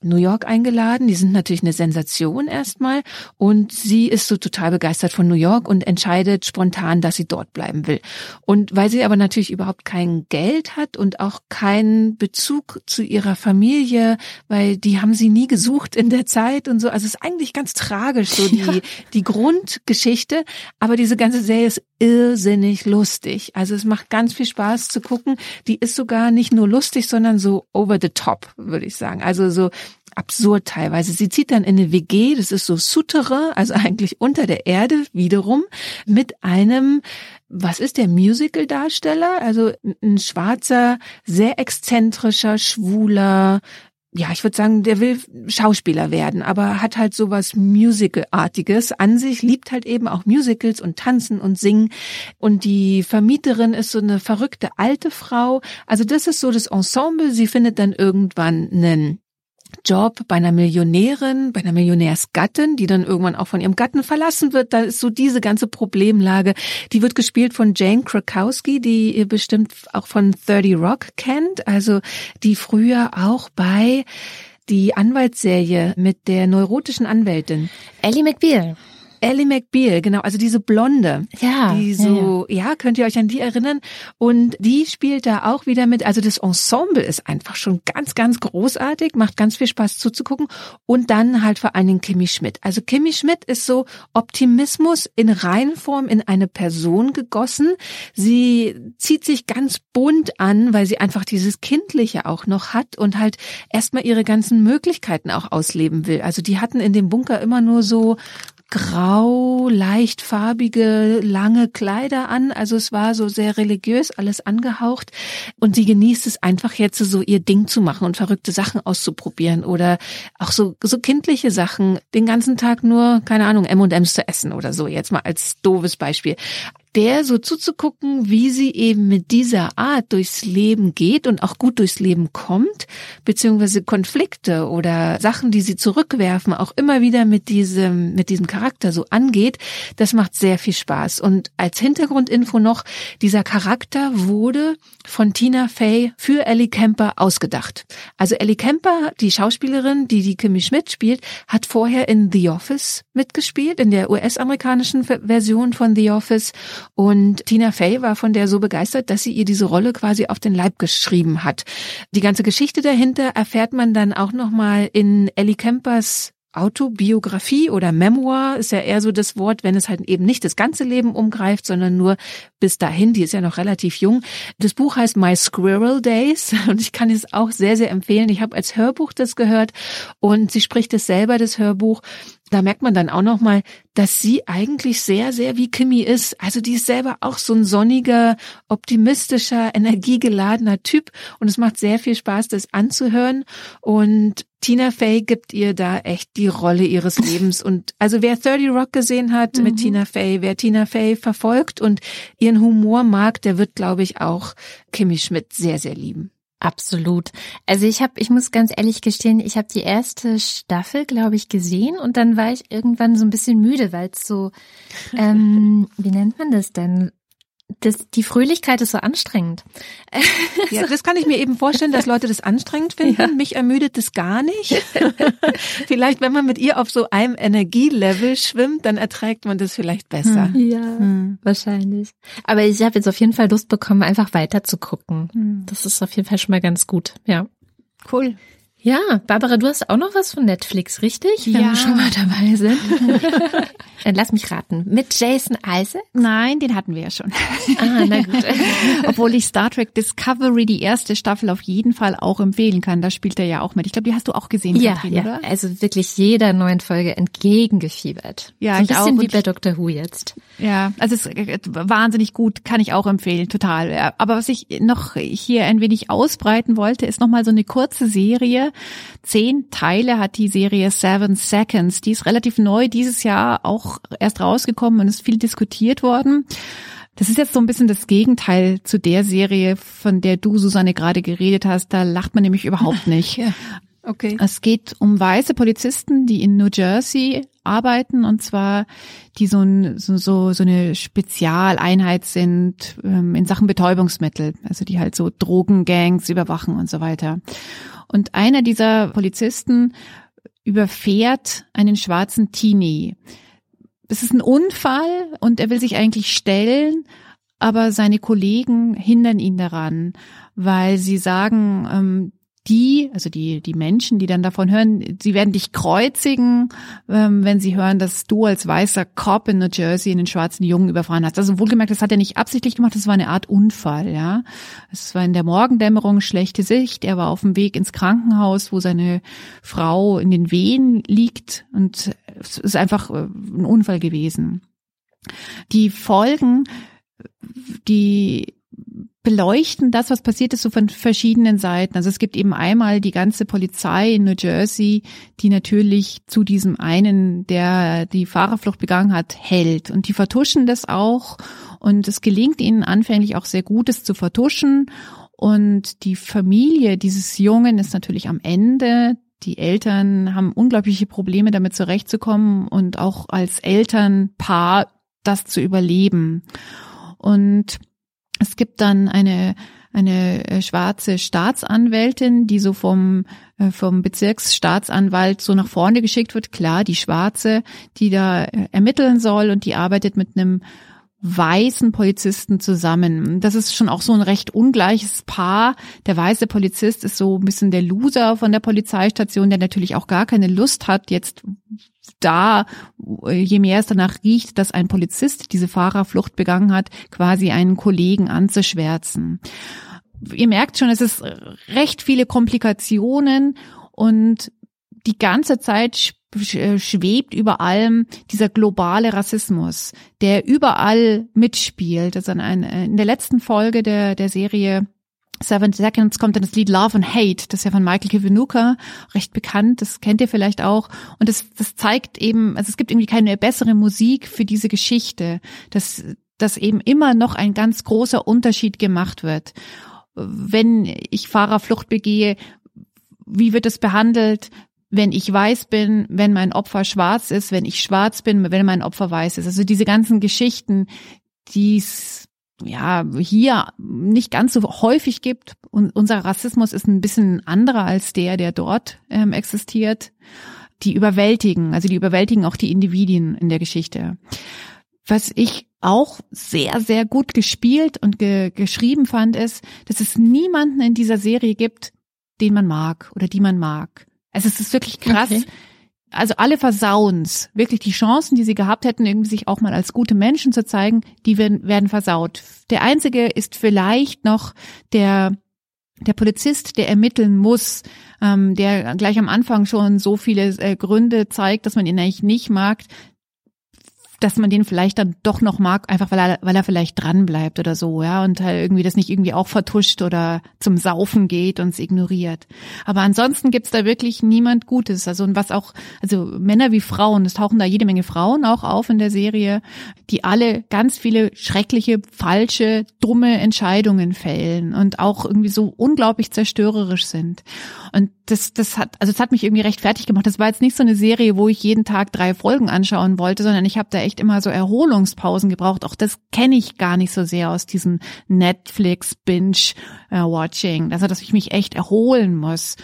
New York eingeladen. Die sind natürlich eine Sensation erstmal. Und sie ist so total begeistert von New York und entscheidet spontan, dass sie dort bleiben will. Und weil sie aber natürlich überhaupt kein Geld hat und auch keinen Bezug zu ihrer Familie, weil die haben sie nie gesucht in der Zeit und so. Also es ist eigentlich ganz tragisch, so die, ja. die Grundgeschichte. Aber diese ganze Serie ist irrsinnig lustig. Also es macht ganz viel Spaß zu gucken. Die ist sogar nicht nur lustig, sondern so over the top, würde ich sagen. Also so absurd teilweise. Sie zieht dann in eine WG, das ist so Souterrain, also eigentlich unter der Erde wiederum, mit einem, was ist der Musical-Darsteller? Also ein schwarzer, sehr exzentrischer, schwuler, ja, ich würde sagen, der will Schauspieler werden, aber hat halt sowas Musical-artiges an sich, liebt halt eben auch Musicals und Tanzen und Singen. Und die Vermieterin ist so eine verrückte alte Frau. Also das ist so das Ensemble. Sie findet dann irgendwann einen Job bei einer Millionärin, bei einer Millionärsgattin, die dann irgendwann auch von ihrem Gatten verlassen wird. Da ist so diese ganze Problemlage. Die wird gespielt von Jane Krakowski, die ihr bestimmt auch von 30 Rock kennt, also die früher auch bei die Anwaltsserie mit der neurotischen Anwältin. Ellie McBeal. Ellie McBeal, genau, also diese Blonde. Ja. Die so, ja, ja. ja, könnt ihr euch an die erinnern? Und die spielt da auch wieder mit. Also das Ensemble ist einfach schon ganz, ganz großartig, macht ganz viel Spaß zuzugucken. Und dann halt vor allen Dingen Kimi Schmidt. Also Kimi Schmidt ist so Optimismus in Reinform in eine Person gegossen. Sie zieht sich ganz bunt an, weil sie einfach dieses Kindliche auch noch hat und halt erstmal ihre ganzen Möglichkeiten auch ausleben will. Also die hatten in dem Bunker immer nur so grau, leicht farbige, lange Kleider an. Also es war so sehr religiös, alles angehaucht. Und sie genießt es einfach jetzt so ihr Ding zu machen und verrückte Sachen auszuprobieren oder auch so, so kindliche Sachen. Den ganzen Tag nur, keine Ahnung, M&M's zu essen oder so. Jetzt mal als doofes Beispiel der so zuzugucken, wie sie eben mit dieser Art durchs Leben geht und auch gut durchs Leben kommt, beziehungsweise Konflikte oder Sachen, die sie zurückwerfen, auch immer wieder mit diesem, mit diesem Charakter so angeht, das macht sehr viel Spaß. Und als Hintergrundinfo noch, dieser Charakter wurde von Tina Fey für Ellie Kemper ausgedacht. Also Ellie Kemper, die Schauspielerin, die die Kimmy Schmidt spielt, hat vorher in The Office mitgespielt, in der US-amerikanischen Version von The Office und Tina Fey war von der so begeistert, dass sie ihr diese Rolle quasi auf den Leib geschrieben hat. Die ganze Geschichte dahinter erfährt man dann auch nochmal in Ellie Kempers Autobiografie oder Memoir ist ja eher so das Wort, wenn es halt eben nicht das ganze Leben umgreift, sondern nur bis dahin. Die ist ja noch relativ jung. Das Buch heißt My Squirrel Days und ich kann es auch sehr, sehr empfehlen. Ich habe als Hörbuch das gehört und sie spricht es selber, das Hörbuch da merkt man dann auch noch mal, dass sie eigentlich sehr, sehr wie Kimi ist. Also die ist selber auch so ein sonniger, optimistischer, energiegeladener Typ und es macht sehr viel Spaß, das anzuhören und Tina Fey gibt ihr da echt die Rolle ihres Lebens und also wer 30 Rock gesehen hat mhm. mit Tina Fey, wer Tina Fey verfolgt und ihren Humor mag, der wird glaube ich auch Kimi Schmidt sehr, sehr lieben. Absolut. Also ich habe, ich muss ganz ehrlich gestehen, ich habe die erste Staffel, glaube ich, gesehen und dann war ich irgendwann so ein bisschen müde, weil es so, ähm, wie nennt man das denn? Das, die Fröhlichkeit ist so anstrengend. Ja, das kann ich mir eben vorstellen, dass Leute das anstrengend finden. Ja. Mich ermüdet das gar nicht. vielleicht, wenn man mit ihr auf so einem Energielevel schwimmt, dann erträgt man das vielleicht besser. Hm. Ja, hm. wahrscheinlich. Aber ich habe jetzt auf jeden Fall Lust bekommen, einfach weiter zu gucken. Hm. Das ist auf jeden Fall schon mal ganz gut. Ja. Cool. Ja, Barbara, du hast auch noch was von Netflix, richtig? Wenn ja. wir schon mal dabei sind. Dann lass mich raten. Mit Jason Isaac? Nein, den hatten wir ja schon. Ah, na gut. Obwohl ich Star Trek Discovery, die erste Staffel, auf jeden Fall auch empfehlen kann. Da spielt er ja auch mit. Ich glaube, die hast du auch gesehen, ja, Katrin, ja. oder? Also wirklich jeder neuen Folge entgegengefiebert. Ja, so ein bisschen auch. wie bei Doctor Who jetzt. Ja, also es ist wahnsinnig gut, kann ich auch empfehlen, total. Aber was ich noch hier ein wenig ausbreiten wollte, ist nochmal so eine kurze Serie, Zehn Teile hat die Serie Seven Seconds. Die ist relativ neu dieses Jahr auch erst rausgekommen und ist viel diskutiert worden. Das ist jetzt so ein bisschen das Gegenteil zu der Serie, von der du, Susanne, gerade geredet hast. Da lacht man nämlich überhaupt nicht. Ja. Okay. Es geht um weiße Polizisten, die in New Jersey arbeiten und zwar die so, ein, so, so, so eine Spezialeinheit sind ähm, in Sachen Betäubungsmittel, also die halt so Drogengangs überwachen und so weiter. Und einer dieser Polizisten überfährt einen schwarzen Teenie. Es ist ein Unfall und er will sich eigentlich stellen, aber seine Kollegen hindern ihn daran, weil sie sagen, ähm, die, also die, die Menschen, die dann davon hören, sie werden dich kreuzigen, ähm, wenn sie hören, dass du als weißer Cop in New Jersey einen schwarzen Jungen überfahren hast. Also wohlgemerkt, das hat er nicht absichtlich gemacht, das war eine Art Unfall, ja. Es war in der Morgendämmerung schlechte Sicht. Er war auf dem Weg ins Krankenhaus, wo seine Frau in den Wehen liegt und es ist einfach äh, ein Unfall gewesen. Die Folgen, die beleuchten das, was passiert ist, so von verschiedenen Seiten. Also es gibt eben einmal die ganze Polizei in New Jersey, die natürlich zu diesem einen, der die Fahrerflucht begangen hat, hält. Und die vertuschen das auch. Und es gelingt ihnen anfänglich auch sehr gut, es zu vertuschen. Und die Familie dieses Jungen ist natürlich am Ende. Die Eltern haben unglaubliche Probleme damit zurechtzukommen und auch als Elternpaar das zu überleben. Und es gibt dann eine eine äh, schwarze Staatsanwältin, die so vom äh, vom Bezirksstaatsanwalt so nach vorne geschickt wird. Klar, die Schwarze, die da äh, ermitteln soll und die arbeitet mit einem weißen Polizisten zusammen. Das ist schon auch so ein recht ungleiches Paar. Der weiße Polizist ist so ein bisschen der Loser von der Polizeistation, der natürlich auch gar keine Lust hat, jetzt da, je mehr es danach riecht, dass ein Polizist diese Fahrerflucht begangen hat, quasi einen Kollegen anzuschwärzen. Ihr merkt schon, es ist recht viele Komplikationen und die ganze Zeit schwebt über allem dieser globale Rassismus, der überall mitspielt. Also in der letzten Folge der, der Serie Seven Seconds kommt dann das Lied Love and Hate, das ist ja von Michael Kiwanuka, recht bekannt, das kennt ihr vielleicht auch. Und das, das zeigt eben, also es gibt irgendwie keine bessere Musik für diese Geschichte, dass, dass eben immer noch ein ganz großer Unterschied gemacht wird. Wenn ich Fahrerflucht begehe, wie wird es behandelt? Wenn ich weiß bin, wenn mein Opfer schwarz ist, wenn ich schwarz bin, wenn mein Opfer weiß ist. Also diese ganzen Geschichten, die es ja hier nicht ganz so häufig gibt. Und unser Rassismus ist ein bisschen anderer als der, der dort ähm, existiert. Die überwältigen, also die überwältigen auch die Individuen in der Geschichte. Was ich auch sehr, sehr gut gespielt und ge geschrieben fand, ist, dass es niemanden in dieser Serie gibt, den man mag oder die man mag. Also es ist wirklich krass. Okay. Also alle versauen's. Wirklich die Chancen, die sie gehabt hätten, irgendwie sich auch mal als gute Menschen zu zeigen, die werden, werden versaut. Der einzige ist vielleicht noch der der Polizist, der ermitteln muss, ähm, der gleich am Anfang schon so viele äh, Gründe zeigt, dass man ihn eigentlich nicht mag, dass man den vielleicht dann doch noch mag, einfach weil er, weil er vielleicht dran bleibt oder so, ja, und halt irgendwie das nicht irgendwie auch vertuscht oder zum Saufen geht und es ignoriert. Aber ansonsten gibt's da wirklich niemand Gutes. Also und was auch, also Männer wie Frauen, es tauchen da jede Menge Frauen auch auf in der Serie, die alle ganz viele schreckliche, falsche, dumme Entscheidungen fällen und auch irgendwie so unglaublich zerstörerisch sind. Und das, das hat, also es hat mich irgendwie recht fertig gemacht. Das war jetzt nicht so eine Serie, wo ich jeden Tag drei Folgen anschauen wollte, sondern ich habe da echt immer so Erholungspausen gebraucht. Auch das kenne ich gar nicht so sehr aus diesem Netflix-Binge-Watching. Also, dass ich mich echt erholen muss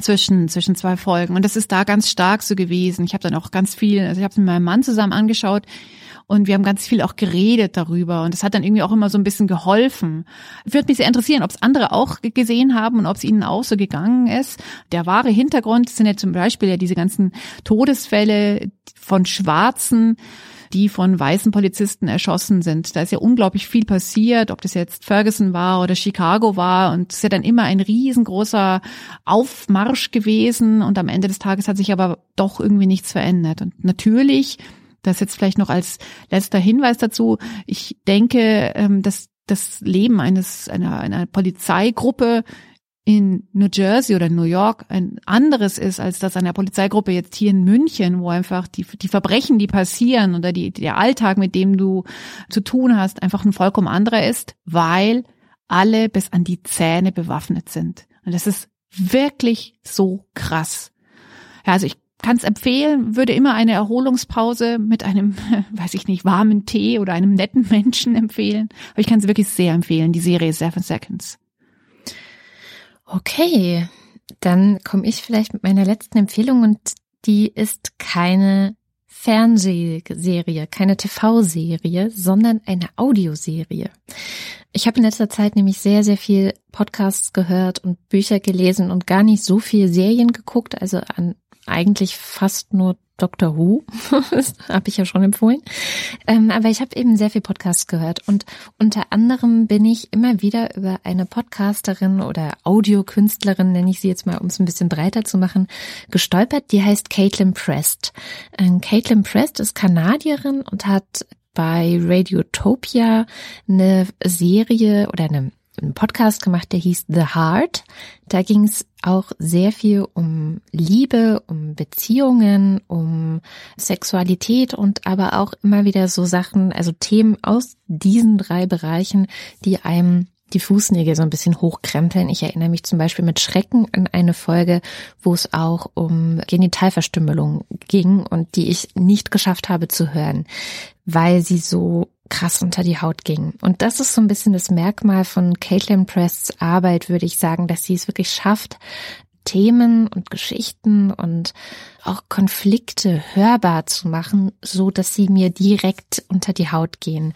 zwischen zwischen zwei Folgen und das ist da ganz stark so gewesen. Ich habe dann auch ganz viel, also ich habe es mit meinem Mann zusammen angeschaut und wir haben ganz viel auch geredet darüber und das hat dann irgendwie auch immer so ein bisschen geholfen. Würde mich sehr interessieren, ob es andere auch gesehen haben und ob es ihnen auch so gegangen ist. Der wahre Hintergrund sind ja zum Beispiel ja diese ganzen Todesfälle von Schwarzen, die von weißen Polizisten erschossen sind. Da ist ja unglaublich viel passiert, ob das jetzt Ferguson war oder Chicago war. Und es ist ja dann immer ein riesengroßer Aufmarsch gewesen. Und am Ende des Tages hat sich aber doch irgendwie nichts verändert. Und natürlich das jetzt vielleicht noch als letzter Hinweis dazu. Ich denke, ähm, dass das Leben eines einer, einer Polizeigruppe in New Jersey oder New York ein anderes ist als das einer Polizeigruppe jetzt hier in München, wo einfach die, die Verbrechen, die passieren oder die, der Alltag, mit dem du zu tun hast, einfach ein vollkommen anderer ist, weil alle bis an die Zähne bewaffnet sind. Und das ist wirklich so krass. Ja, also ich kann es empfehlen, würde immer eine Erholungspause mit einem, weiß ich nicht, warmen Tee oder einem netten Menschen empfehlen. Aber ich kann es wirklich sehr empfehlen, die Serie Seven Seconds. Okay, dann komme ich vielleicht mit meiner letzten Empfehlung und die ist keine Fernsehserie, keine TV-Serie, sondern eine Audioserie. Ich habe in letzter Zeit nämlich sehr, sehr viel Podcasts gehört und Bücher gelesen und gar nicht so viel Serien geguckt, also an eigentlich fast nur Dr. Who, das habe ich ja schon empfohlen. Ähm, aber ich habe eben sehr viel Podcasts gehört und unter anderem bin ich immer wieder über eine Podcasterin oder Audiokünstlerin, nenne ich sie jetzt mal, um es ein bisschen breiter zu machen, gestolpert. Die heißt Caitlin Prest. Ähm, Caitlin Prest ist Kanadierin und hat bei Radiotopia eine Serie oder eine einen Podcast gemacht, der hieß The Heart. Da ging es auch sehr viel um Liebe, um Beziehungen, um Sexualität und aber auch immer wieder so Sachen, also Themen aus diesen drei Bereichen, die einem die Fußnägel so ein bisschen hochkrempeln. Ich erinnere mich zum Beispiel mit Schrecken an eine Folge, wo es auch um Genitalverstümmelung ging und die ich nicht geschafft habe zu hören, weil sie so krass unter die Haut ging. Und das ist so ein bisschen das Merkmal von Caitlin Prests Arbeit, würde ich sagen, dass sie es wirklich schafft, Themen und Geschichten und auch Konflikte hörbar zu machen, so dass sie mir direkt unter die Haut gehen.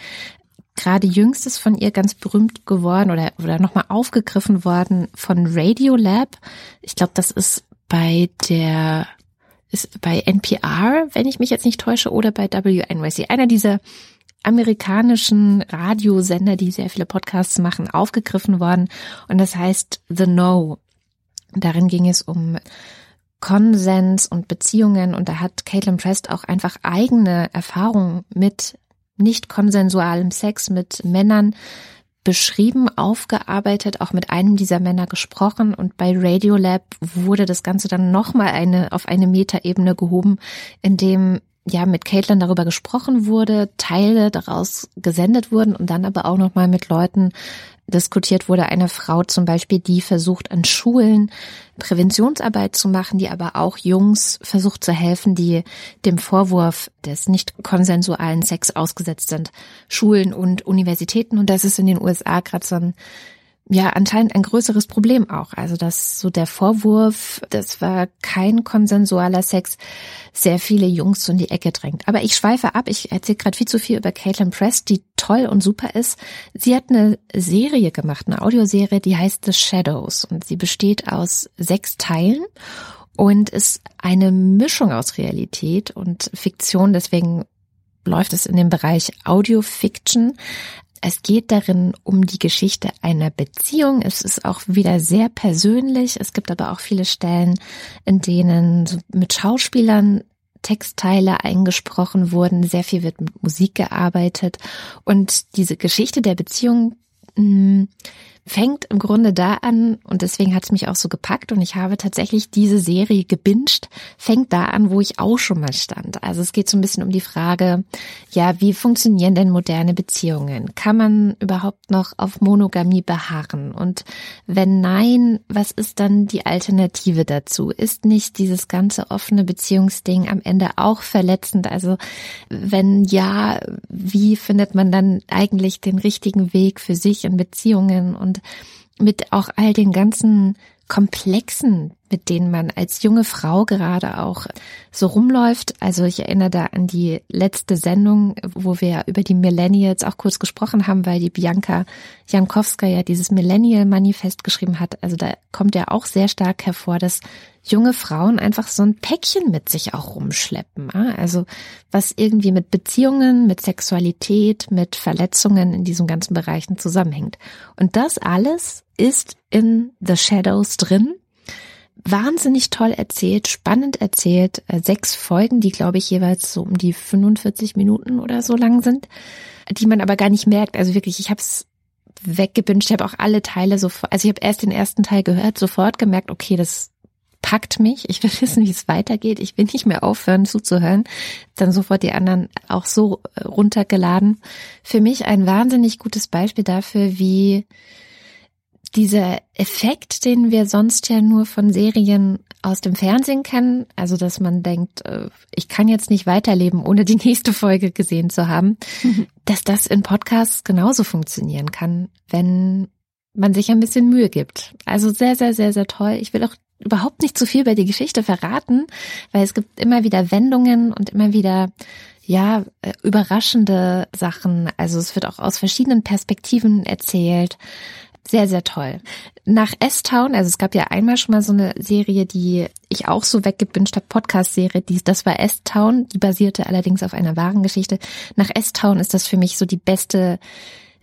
Gerade jüngstes von ihr ganz berühmt geworden oder, oder nochmal aufgegriffen worden von Radiolab. Ich glaube, das ist bei der, ist bei NPR, wenn ich mich jetzt nicht täusche, oder bei WNYC. Einer dieser amerikanischen Radiosender, die sehr viele Podcasts machen, aufgegriffen worden. Und das heißt The No. Darin ging es um Konsens und Beziehungen und da hat Caitlin Prest auch einfach eigene Erfahrungen mit nicht konsensualem Sex mit Männern beschrieben, aufgearbeitet, auch mit einem dieser Männer gesprochen und bei Radiolab wurde das Ganze dann nochmal eine, auf eine Metaebene gehoben, in dem ja mit Caitlin darüber gesprochen wurde, Teile daraus gesendet wurden und dann aber auch nochmal mit Leuten diskutiert wurde, eine Frau zum Beispiel, die versucht an Schulen Präventionsarbeit zu machen, die aber auch Jungs versucht zu helfen, die dem Vorwurf des nicht konsensualen Sex ausgesetzt sind. Schulen und Universitäten. Und das ist in den USA gerade so ein ja anscheinend ein größeres Problem auch. Also dass so der Vorwurf, das war kein konsensualer Sex, sehr viele Jungs in die Ecke drängt. Aber ich schweife ab. Ich erzähle gerade viel zu viel über Caitlin Press, die toll und super ist. Sie hat eine Serie gemacht, eine Audioserie, die heißt The Shadows und sie besteht aus sechs Teilen und ist eine Mischung aus Realität und Fiktion. Deswegen läuft es in dem Bereich Audio-Fiction. Es geht darin um die Geschichte einer Beziehung. Es ist auch wieder sehr persönlich. Es gibt aber auch viele Stellen, in denen mit Schauspielern Textteile eingesprochen wurden. Sehr viel wird mit Musik gearbeitet. Und diese Geschichte der Beziehung mh, mm, fängt im Grunde da an, und deswegen hat es mich auch so gepackt und ich habe tatsächlich diese Serie gebinged, fängt da an, wo ich auch schon mal stand. Also es geht so ein bisschen um die Frage, ja, wie funktionieren denn moderne Beziehungen? Kann man überhaupt noch auf Monogamie beharren? Und wenn nein, was ist dann die Alternative dazu? Ist nicht dieses ganze offene Beziehungsding am Ende auch verletzend? Also wenn ja, wie findet man dann eigentlich den richtigen Weg für sich in Beziehungen und mit auch all den ganzen Komplexen, mit denen man als junge Frau gerade auch so rumläuft. Also ich erinnere da an die letzte Sendung, wo wir über die Millennials auch kurz gesprochen haben, weil die Bianca Jankowska ja dieses Millennial-Manifest geschrieben hat. Also da kommt ja auch sehr stark hervor, dass junge Frauen einfach so ein Päckchen mit sich auch rumschleppen. Also was irgendwie mit Beziehungen, mit Sexualität, mit Verletzungen in diesen ganzen Bereichen zusammenhängt. Und das alles ist in The Shadows drin. Wahnsinnig toll erzählt, spannend erzählt. Äh, sechs Folgen, die glaube ich jeweils so um die 45 Minuten oder so lang sind, die man aber gar nicht merkt. Also wirklich, ich habe es weggebünscht. Ich habe auch alle Teile sofort, also ich habe erst den ersten Teil gehört, sofort gemerkt, okay, das packt mich. Ich will wissen, wie es weitergeht. Ich will nicht mehr aufhören zuzuhören. Dann sofort die anderen auch so äh, runtergeladen. Für mich ein wahnsinnig gutes Beispiel dafür, wie dieser Effekt, den wir sonst ja nur von Serien aus dem Fernsehen kennen, also dass man denkt, äh, ich kann jetzt nicht weiterleben, ohne die nächste Folge gesehen zu haben, dass das in Podcasts genauso funktionieren kann, wenn man sich ein bisschen Mühe gibt. Also sehr, sehr, sehr, sehr toll. Ich will auch überhaupt nicht zu viel über die Geschichte verraten, weil es gibt immer wieder Wendungen und immer wieder ja, äh, überraschende Sachen. Also es wird auch aus verschiedenen Perspektiven erzählt. Sehr, sehr toll. Nach S-Town, also es gab ja einmal schon mal so eine Serie, die ich auch so weggebünscht habe, Podcast-Serie, die, das war S-Town, die basierte allerdings auf einer wahren Geschichte. Nach S-Town ist das für mich so die beste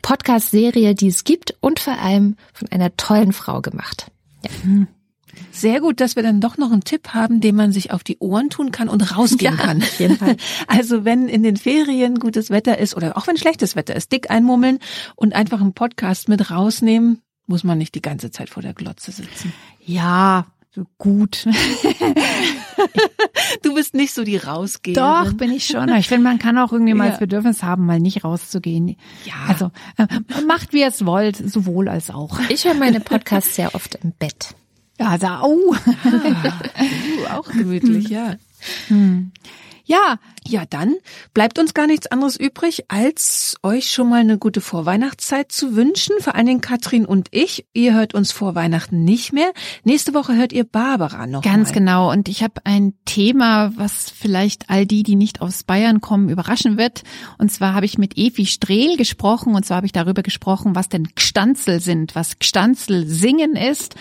Podcast-Serie, die es gibt und vor allem von einer tollen Frau gemacht. Ja. Hm. Sehr gut, dass wir dann doch noch einen Tipp haben, den man sich auf die Ohren tun kann und rausgehen ja, kann. Auf jeden Fall. Also wenn in den Ferien gutes Wetter ist oder auch wenn schlechtes Wetter ist, dick einmummeln und einfach einen Podcast mit rausnehmen, muss man nicht die ganze Zeit vor der Glotze sitzen. Ja, gut. du bist nicht so die rausgehen. Doch, bin ich schon. Ich finde, man kann auch irgendwie mal das Bedürfnis haben, mal nicht rauszugehen. Ja. Also äh, macht, wie ihr es wollt, sowohl als auch. Ich höre meine Podcasts sehr oft im Bett. Ja, da, oh. Ah, uh, auch gemütlich, ja. Hm. Ja, Ja, dann bleibt uns gar nichts anderes übrig, als euch schon mal eine gute Vorweihnachtszeit zu wünschen. Vor allen Dingen Katrin und ich. Ihr hört uns vor Weihnachten nicht mehr. Nächste Woche hört ihr Barbara noch. Ganz mal. genau. Und ich habe ein Thema, was vielleicht all die, die nicht aus Bayern kommen, überraschen wird. Und zwar habe ich mit Evi Strehl gesprochen. Und zwar habe ich darüber gesprochen, was denn Gstanzel sind, was Gstanzel singen ist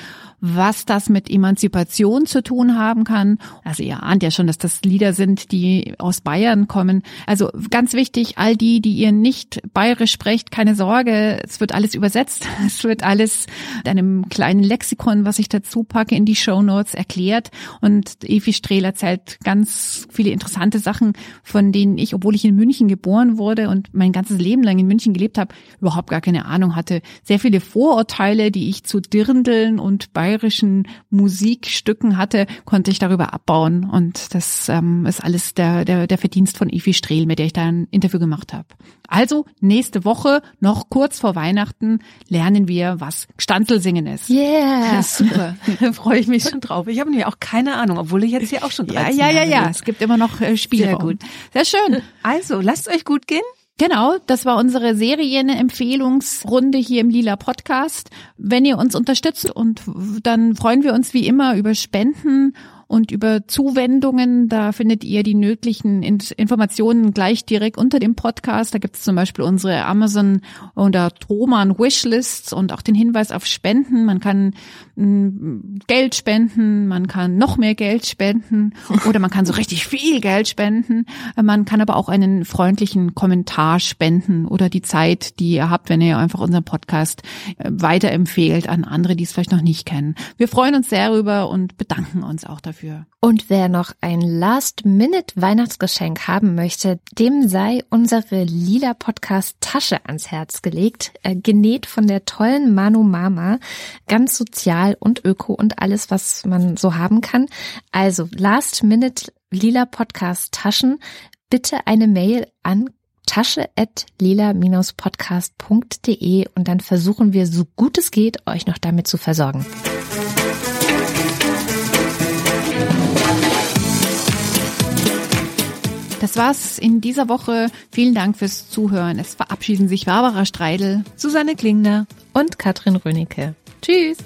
was das mit Emanzipation zu tun haben kann. Also ihr ahnt ja schon, dass das Lieder sind, die aus Bayern kommen. Also ganz wichtig, all die, die ihr nicht bayerisch sprecht, keine Sorge, es wird alles übersetzt. Es wird alles in einem kleinen Lexikon, was ich dazu packe, in die Show Notes erklärt. Und Evi Strehl erzählt ganz viele interessante Sachen, von denen ich, obwohl ich in München geboren wurde und mein ganzes Leben lang in München gelebt habe, überhaupt gar keine Ahnung hatte. Sehr viele Vorurteile, die ich zu Dirndeln und Bayern bayerischen Musikstücken hatte, konnte ich darüber abbauen. Und das ähm, ist alles der, der, der Verdienst von Ivi Strehl, mit der ich da ein Interview gemacht habe. Also nächste Woche, noch kurz vor Weihnachten, lernen wir, was Gstanzelsingen ist. Yeah, super. freue ich mich schon drauf. Ich habe nämlich auch keine Ahnung, obwohl ich jetzt hier auch schon 13 Ja, ja, ja, ja. Es gibt immer noch äh, Spiele. Sehr gut. Sehr schön. Also, lasst euch gut gehen. Genau, das war unsere Serienempfehlungsrunde hier im Lila Podcast. Wenn ihr uns unterstützt und dann freuen wir uns wie immer über Spenden und über Zuwendungen. Da findet ihr die nötigen Informationen gleich direkt unter dem Podcast. Da gibt es zum Beispiel unsere Amazon oder Thoman Wishlists und auch den Hinweis auf Spenden. Man kann Geld spenden, man kann noch mehr Geld spenden oder man kann so richtig viel Geld spenden. Man kann aber auch einen freundlichen Kommentar spenden oder die Zeit, die ihr habt, wenn ihr einfach unseren Podcast äh, weiterempfehlt an andere, die es vielleicht noch nicht kennen. Wir freuen uns sehr darüber und bedanken uns auch dafür. Und wer noch ein Last-Minute-Weihnachtsgeschenk haben möchte, dem sei unsere lila Podcast Tasche ans Herz gelegt, äh, genäht von der tollen Manu Mama, ganz sozial und öko und alles, was man so haben kann. Also Last-Minute lila Podcast Taschen, bitte eine Mail an tasche.lila-podcast.de und dann versuchen wir so gut es geht, euch noch damit zu versorgen. Das war's in dieser Woche. Vielen Dank fürs Zuhören. Es verabschieden sich Barbara Streidel, Susanne Klingner und Katrin Rönecke. Tschüss.